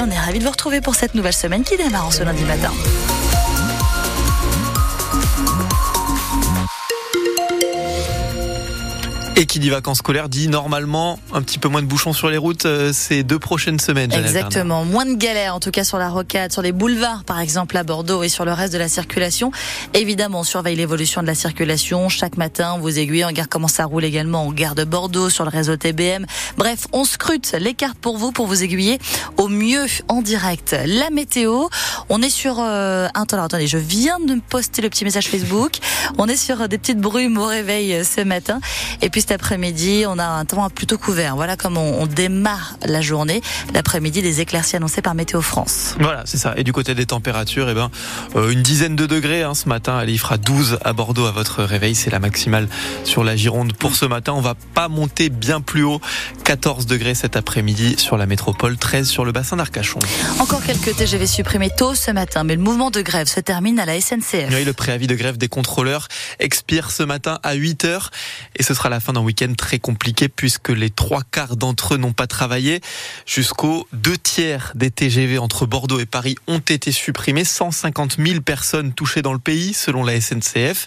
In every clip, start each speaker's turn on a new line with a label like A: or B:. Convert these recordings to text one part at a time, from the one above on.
A: On est ravis de vous retrouver pour cette nouvelle semaine qui démarre en ce lundi matin.
B: Et qui dit vacances scolaires dit normalement un petit peu moins de bouchons sur les routes euh, ces deux prochaines semaines.
A: Exactement, moins de galères en tout cas sur la rocade, sur les boulevards par exemple à Bordeaux et sur le reste de la circulation. Évidemment, on surveille l'évolution de la circulation chaque matin, vous aiguille, on regarde comment ça roule également en gare de Bordeaux, sur le réseau TBM. Bref, on scrute les cartes pour vous, pour vous aiguiller au mieux en direct. La météo, on est sur euh, attendez, je viens de me poster le petit message Facebook. On est sur des petites brumes au réveil euh, ce matin. Et puis cet après-midi, on a un temps plutôt couvert. Voilà comment on, démarre la journée. L'après-midi, des éclaircies annoncées par Météo France.
B: Voilà, c'est ça. Et du côté des températures, eh ben, euh, une dizaine de degrés hein, ce matin. Allez, il fera 12 à Bordeaux à votre réveil. C'est la maximale sur la Gironde pour ce matin. On va pas monter bien plus haut. 14 degrés cet après-midi sur la métropole, 13 sur le bassin d'Arcachon.
A: Encore quelques TGV supprimés tôt ce matin, mais le mouvement de grève se termine à la SNCF.
B: Oui, le préavis de grève des contrôleurs expire ce matin à 8 heures et ce sera la fin d'un week-end très compliqué puisque les trois quarts d'entre eux n'ont pas travaillé. Jusqu'aux deux tiers des TGV entre Bordeaux et Paris ont été supprimés. 150 000 personnes touchées dans le pays selon la SNCF.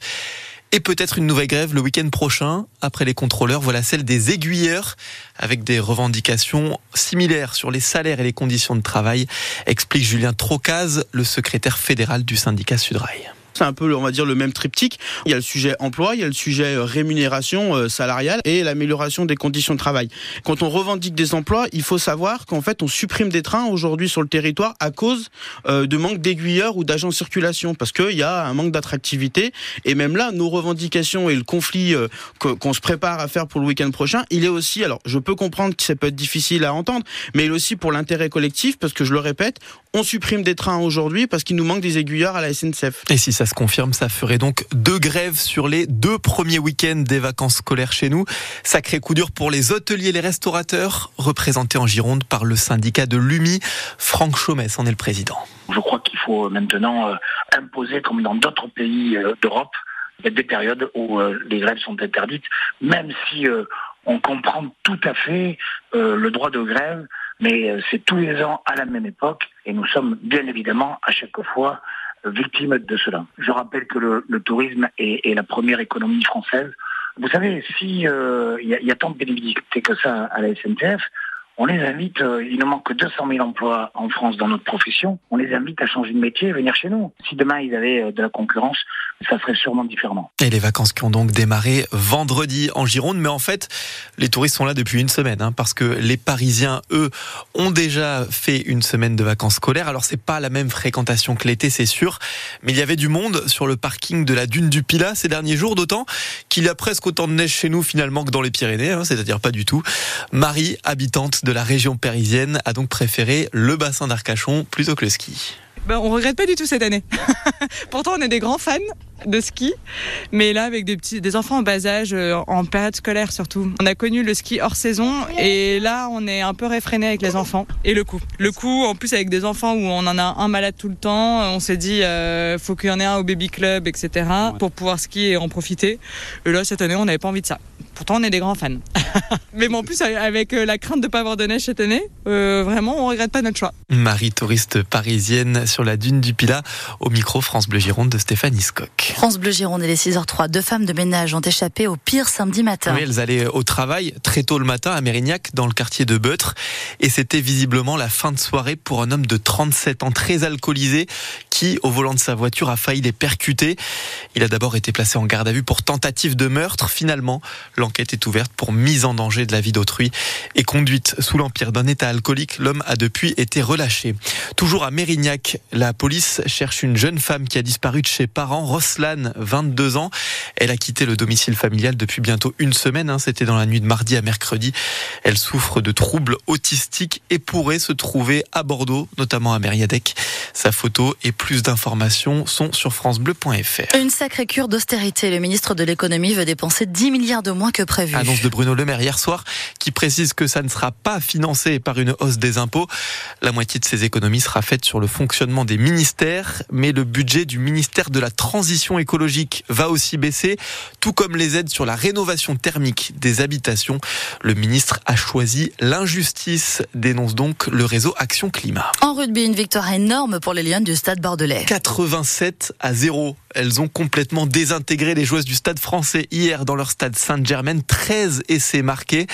B: Et peut-être une nouvelle grève le week-end prochain. Après les contrôleurs, voilà celle des aiguilleurs avec des revendications similaires sur les salaires et les conditions de travail, explique Julien Trocaz, le secrétaire fédéral du syndicat Sudrail.
C: C'est un peu, on va dire, le même triptyque. Il y a le sujet emploi, il y a le sujet euh, rémunération euh, salariale et l'amélioration des conditions de travail. Quand on revendique des emplois, il faut savoir qu'en fait, on supprime des trains aujourd'hui sur le territoire à cause euh, de manque d'aiguilleurs ou d'agents de circulation, parce qu'il y a un manque d'attractivité. Et même là, nos revendications et le conflit qu'on se prépare à faire pour le week-end prochain, il est aussi, alors je peux comprendre que ça peut être difficile à entendre, mais il est aussi pour l'intérêt collectif, parce que je le répète, on supprime des trains aujourd'hui parce qu'il nous manque des aiguilleurs à la SNCF.
B: Et si ça se confirme, ça ferait donc deux grèves sur les deux premiers week-ends des vacances scolaires chez nous. Sacré coup dur pour les hôteliers et les restaurateurs, représentés en Gironde par le syndicat de l'UMI. Franck Chaumès en est le président.
D: Je crois qu'il faut maintenant euh, imposer, comme dans d'autres pays euh, d'Europe, des périodes où euh, les grèves sont interdites, même si on comprend tout à fait le droit de grève, mais c'est tous les ans à la même époque, et nous sommes bien évidemment à chaque fois victimes de cela. Je rappelle que le, tourisme est, la première économie française. Vous savez, si euh, il y, a tant de bénéficiaires que ça à la SNCF, on les invite, euh, il nous manque 200 000 emplois en France dans notre profession, on les invite à changer de métier et venir chez nous. Si demain ils avaient euh, de la concurrence, ça serait sûrement différemment.
B: Et les vacances qui ont donc démarré vendredi en Gironde, mais en fait, les touristes sont là depuis une semaine, hein, parce que les Parisiens, eux, ont déjà fait une semaine de vacances scolaires. Alors c'est pas la même fréquentation que l'été, c'est sûr, mais il y avait du monde sur le parking de la dune du Pilat ces derniers jours, d'autant qu'il y a presque autant de neige chez nous finalement que dans les Pyrénées, hein, c'est-à-dire pas du tout. Marie, habitante de la région parisienne a donc préféré le bassin d'Arcachon plutôt que le ski.
E: Ben, on regrette pas du tout cette année. Pourtant, on est des grands fans de ski, mais là avec des petits, des enfants en bas âge, euh, en période scolaire surtout. On a connu le ski hors saison et là on est un peu réfréné avec les enfants et le coup. Le coup, en plus avec des enfants où on en a un malade tout le temps, on s'est dit euh, faut qu'il y en ait un au baby club, etc. pour pouvoir skier et en profiter. Et là cette année on n'avait pas envie de ça. Pourtant, on est des grands fans. Mais bon, en plus, avec euh, la crainte de pas avoir de neige cette année, euh, vraiment, on regrette pas notre choix.
B: Marie, touriste parisienne sur la dune du Pilat, au micro France Bleu Gironde de Stéphanie
A: France Bleu Gironde et les 6h03. Deux femmes de ménage ont échappé au pire samedi matin.
B: Oui, elles allaient au travail très tôt le matin à Mérignac, dans le quartier de Beutre. Et c'était visiblement la fin de soirée pour un homme de 37 ans, très alcoolisé, qui, au volant de sa voiture, a failli les percuter. Il a d'abord été placé en garde à vue pour tentative de meurtre. Finalement, L'enquête est ouverte pour mise en danger de la vie d'autrui et conduite sous l'empire d'un état alcoolique. L'homme a depuis été relâché. Toujours à Mérignac, la police cherche une jeune femme qui a disparu de chez parents, Roslane, 22 ans. Elle a quitté le domicile familial depuis bientôt une semaine. Hein. C'était dans la nuit de mardi à mercredi. Elle souffre de troubles autistiques et pourrait se trouver à Bordeaux, notamment à Mériadec. Sa photo et plus d'informations sont sur francebleu.fr.
A: Une sacrée cure d'austérité. Le ministre de l'économie veut dépenser 10 milliards de moins que prévu.
B: Annonce de Bruno Le Maire hier soir qui précise que ça ne sera pas financé par une hausse des impôts. La moitié de ces économies sera faite sur le fonctionnement des ministères, mais le budget du ministère de la Transition écologique va aussi baisser, tout comme les aides sur la rénovation thermique des habitations. Le ministre a choisi l'injustice, dénonce donc le réseau Action Climat.
A: En rugby, une victoire énorme pour les Lions du Stade Bordelais.
B: 87 à 0. Elles ont complètement désintégré les joueuses du Stade français hier dans leur stade Sainte-Germaine. 13 essais marqués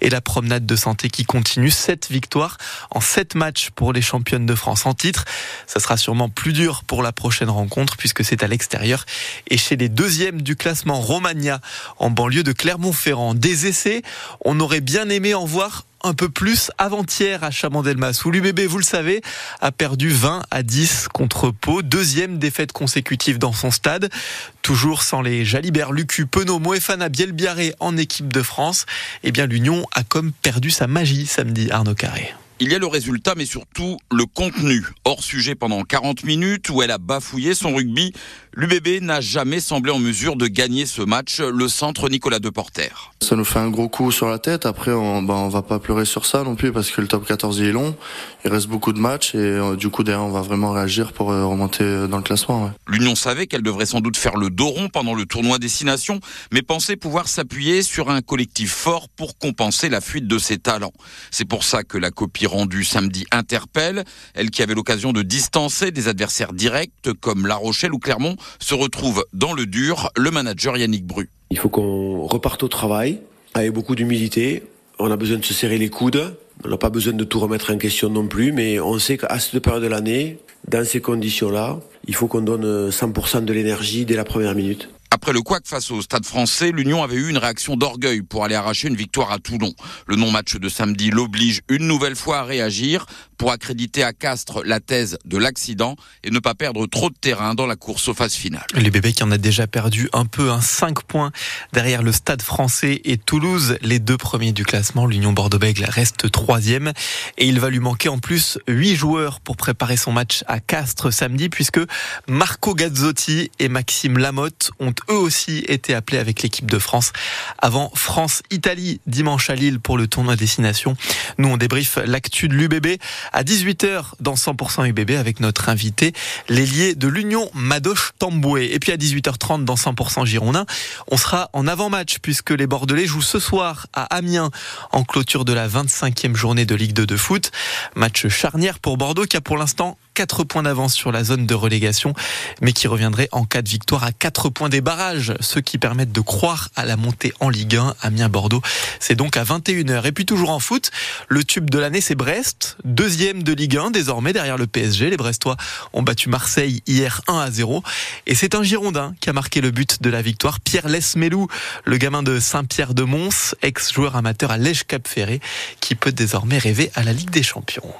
B: et la promenade de santé qui continue. 7 victoires en 7 matchs pour les championnes de France en titre. Ça sera sûrement plus dur pour la prochaine rencontre puisque c'est à l'extérieur et chez les deuxièmes du classement Romagna en banlieue de Clermont-Ferrand. Des essais, on aurait bien aimé en voir un peu plus avant-hier à Chamandelmas, où l'UBB, vous le savez, a perdu 20 à 10 contre Pau. Deuxième défaite consécutive dans son stade. Toujours sans les Jalibert, Lucu, Penaud, Moefana, Bielbiaré en équipe de France. Eh bien, l'Union a comme perdu sa magie samedi, Arnaud Carré.
F: Il y a le résultat, mais surtout le contenu. Hors sujet pendant 40 minutes où elle a bafouillé son rugby, l'UBB n'a jamais semblé en mesure de gagner ce match. Le centre Nicolas Deporter.
G: Ça nous fait un gros coup sur la tête. Après, on, bah, on va pas pleurer sur ça non plus parce que le top 14 est long. Il reste beaucoup de matchs et euh, du coup, derrière, on va vraiment réagir pour euh, remonter dans le classement. Ouais.
F: L'Union savait qu'elle devrait sans doute faire le dos rond pendant le tournoi destination, mais pensait pouvoir s'appuyer sur un collectif fort pour compenser la fuite de ses talents. C'est pour ça que la copie rendue samedi interpelle. Elle qui avait l'occasion de distancer des adversaires directs comme La Rochelle ou Clermont se retrouve dans le dur. Le manager Yannick Bru.
H: Il faut qu'on reparte au travail avec beaucoup d'humilité. On a besoin de se serrer les coudes. On n'a pas besoin de tout remettre en question non plus, mais on sait qu'à cette période de l'année, dans ces conditions-là, il faut qu'on donne 100% de l'énergie dès la première minute.
F: Après le couac face au Stade français, l'Union avait eu une réaction d'orgueil pour aller arracher une victoire à Toulon. Le non-match de samedi l'oblige une nouvelle fois à réagir pour accréditer à Castres la thèse de l'accident et ne pas perdre trop de terrain dans la course aux phases finales.
B: Les bébés qui en a déjà perdu un peu, un 5 points derrière le Stade français et Toulouse, les deux premiers du classement. L'Union Bordeaux-Bègles reste troisième et il va lui manquer en plus 8 joueurs pour préparer son match à Castres samedi puisque Marco Gazzotti et Maxime Lamotte ont eux aussi été appelés avec l'équipe de France avant France-Italie dimanche à Lille pour le tournoi destination. Nous, on débriefe l'actu de l'UBB à 18h dans 100% UBB avec notre invité, l'ailier de l'Union Madoche Tamboué. Et puis à 18h30 dans 100% Girondin, on sera en avant-match puisque les Bordelais jouent ce soir à Amiens en clôture de la 25e journée de Ligue 2 de foot. Match charnière pour Bordeaux qui a pour l'instant 4 points d'avance sur la zone de relégation, mais qui reviendrait en cas de victoire à 4 points des barrages, ce qui permettent de croire à la montée en Ligue 1. Amiens-Bordeaux, c'est donc à 21h. Et puis toujours en foot, le tube de l'année, c'est Brest, deuxième de Ligue 1 désormais derrière le PSG. Les Brestois ont battu Marseille hier 1 à 0. Et c'est un Girondin qui a marqué le but de la victoire, Pierre Lesmelou, le gamin de Saint-Pierre de Mons, ex-joueur amateur à Lège-Cap-Ferré, qui peut désormais rêver à la Ligue des Champions.